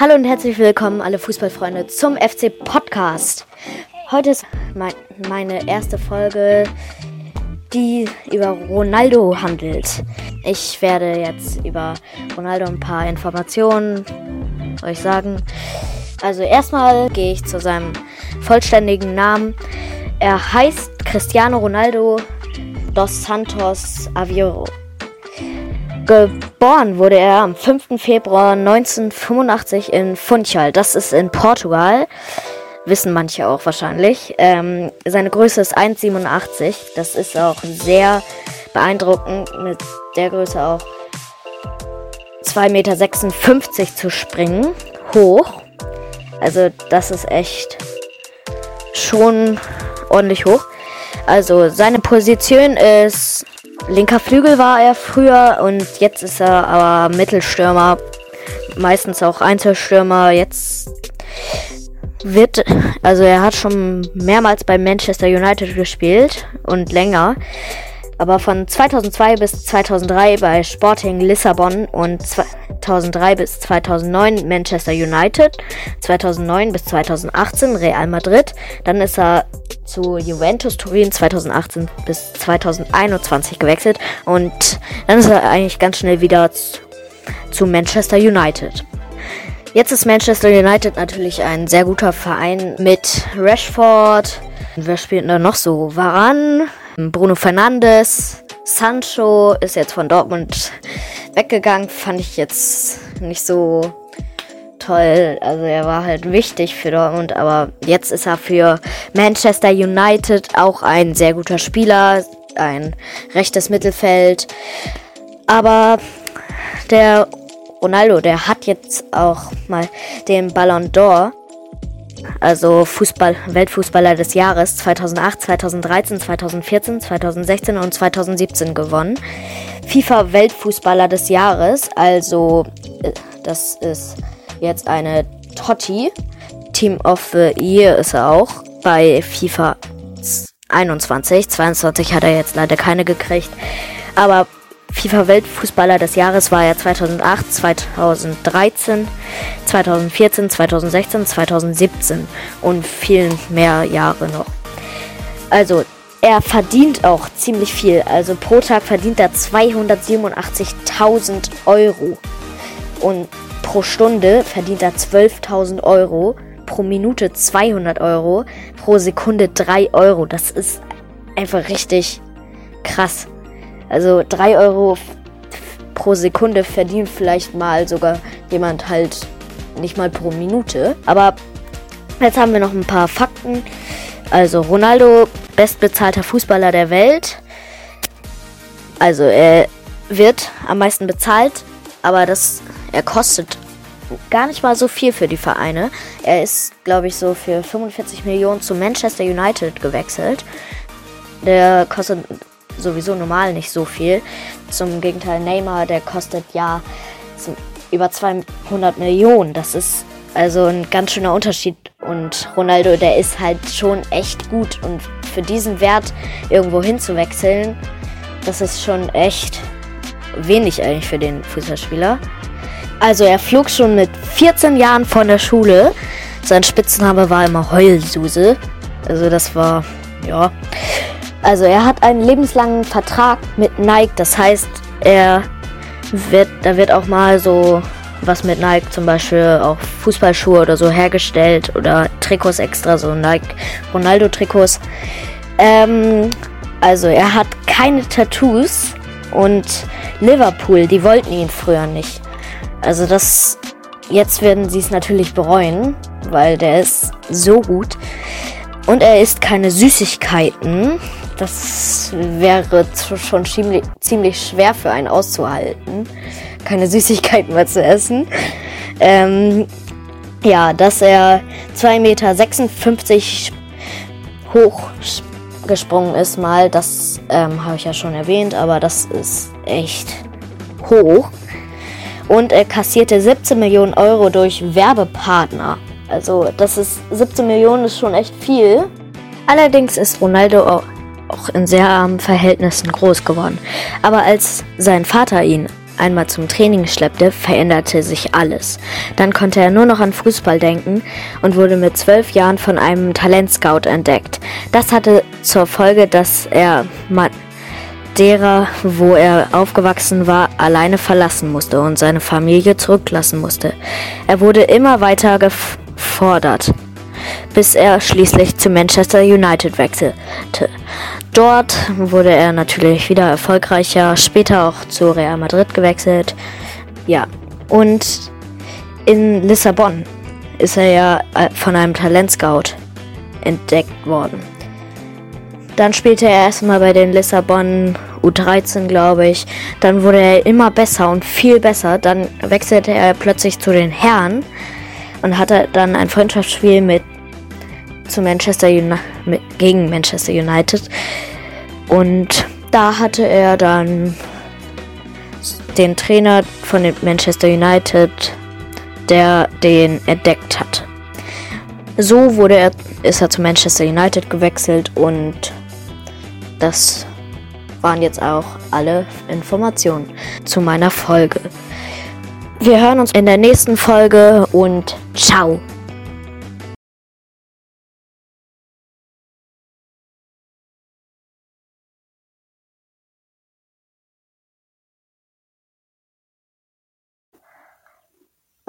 Hallo und herzlich willkommen, alle Fußballfreunde, zum FC Podcast. Heute ist mein, meine erste Folge, die über Ronaldo handelt. Ich werde jetzt über Ronaldo ein paar Informationen euch sagen. Also erstmal gehe ich zu seinem vollständigen Namen. Er heißt Cristiano Ronaldo dos Santos Aveiro. Geboren wurde er am 5. Februar 1985 in Funchal. Das ist in Portugal. Wissen manche auch wahrscheinlich. Ähm, seine Größe ist 1,87. Das ist auch sehr beeindruckend, mit der Größe auch 2,56 Meter zu springen. Hoch. Also das ist echt schon ordentlich hoch. Also seine Position ist Linker Flügel war er früher und jetzt ist er aber Mittelstürmer. Meistens auch Einzelstürmer. Jetzt wird, also er hat schon mehrmals bei Manchester United gespielt und länger. Aber von 2002 bis 2003 bei Sporting Lissabon und 2003 bis 2009 Manchester United, 2009 bis 2018 Real Madrid. Dann ist er zu Juventus Turin 2018 bis 2021 gewechselt und dann ist er eigentlich ganz schnell wieder zu Manchester United. Jetzt ist Manchester United natürlich ein sehr guter Verein mit Rashford. Wer spielt da noch so? Varan, Bruno Fernandes, Sancho ist jetzt von Dortmund weggegangen. Fand ich jetzt nicht so toll. Also er war halt wichtig für Dortmund, aber jetzt ist er für Manchester United auch ein sehr guter Spieler, ein rechtes Mittelfeld. Aber der Ronaldo, der hat jetzt auch mal den Ballon d'Or, also Fußball, Weltfußballer des Jahres 2008, 2013, 2014, 2016 und 2017 gewonnen. FIFA Weltfußballer des Jahres, also äh, das ist jetzt eine Totti. Team of the Year ist er auch bei FIFA 21. 22 hat er jetzt leider keine gekriegt. Aber FIFA Weltfußballer des Jahres war er 2008, 2013, 2014, 2016, 2017 und vielen mehr Jahre noch. Also, er verdient auch ziemlich viel. Also pro Tag verdient er 287.000 Euro. Und Pro Stunde verdient er 12.000 Euro, pro Minute 200 Euro, pro Sekunde 3 Euro. Das ist einfach richtig krass. Also 3 Euro pro Sekunde verdient vielleicht mal sogar jemand halt nicht mal pro Minute. Aber jetzt haben wir noch ein paar Fakten. Also Ronaldo, bestbezahlter Fußballer der Welt. Also er wird am meisten bezahlt, aber das er kostet gar nicht mal so viel für die Vereine. Er ist, glaube ich, so für 45 Millionen zu Manchester United gewechselt. Der kostet sowieso normal nicht so viel. Zum Gegenteil, Neymar, der kostet ja über 200 Millionen. Das ist also ein ganz schöner Unterschied. Und Ronaldo, der ist halt schon echt gut. Und für diesen Wert irgendwo hinzuwechseln, das ist schon echt wenig eigentlich für den Fußballspieler. Also er flog schon mit 14 Jahren von der Schule. Sein Spitzname war immer Heulsuse. Also das war, ja. Also er hat einen lebenslangen Vertrag mit Nike. Das heißt, er wird, da wird auch mal so was mit Nike, zum Beispiel auch Fußballschuhe oder so hergestellt oder Trikots extra, so Nike Ronaldo Trikots. Ähm, also er hat keine Tattoos und Liverpool, die wollten ihn früher nicht. Also das, jetzt werden sie es natürlich bereuen, weil der ist so gut. Und er isst keine Süßigkeiten. Das wäre schon ziemlich, ziemlich schwer für einen auszuhalten, keine Süßigkeiten mehr zu essen. Ähm, ja, dass er 2,56 Meter hoch gesprungen ist mal, das ähm, habe ich ja schon erwähnt, aber das ist echt hoch und er kassierte 17 Millionen Euro durch Werbepartner. Also das ist 17 Millionen ist schon echt viel. Allerdings ist Ronaldo auch in sehr armen Verhältnissen groß geworden. Aber als sein Vater ihn einmal zum Training schleppte, veränderte sich alles. Dann konnte er nur noch an Fußball denken und wurde mit zwölf Jahren von einem Talentscout entdeckt. Das hatte zur Folge, dass er derer, wo er aufgewachsen war, alleine verlassen musste und seine Familie zurücklassen musste. Er wurde immer weiter gefordert, bis er schließlich zu Manchester United wechselte. Dort wurde er natürlich wieder erfolgreicher, später auch zu Real Madrid gewechselt. Ja, und in Lissabon ist er ja äh, von einem Talentscout entdeckt worden. Dann spielte er erstmal bei den Lissabon U13, glaube ich. Dann wurde er immer besser und viel besser. Dann wechselte er plötzlich zu den Herren und hatte dann ein Freundschaftsspiel mit zu Manchester Uni gegen Manchester United. Und da hatte er dann den Trainer von Manchester United, der den entdeckt hat. So wurde er, ist er zu Manchester United gewechselt und das waren jetzt auch alle Informationen zu meiner Folge. Wir hören uns in der nächsten Folge und ciao.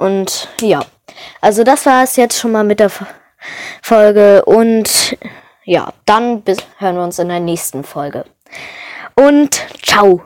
Und ja, also das war es jetzt schon mal mit der Folge und ja, dann bis, hören wir uns in der nächsten Folge. Und ciao.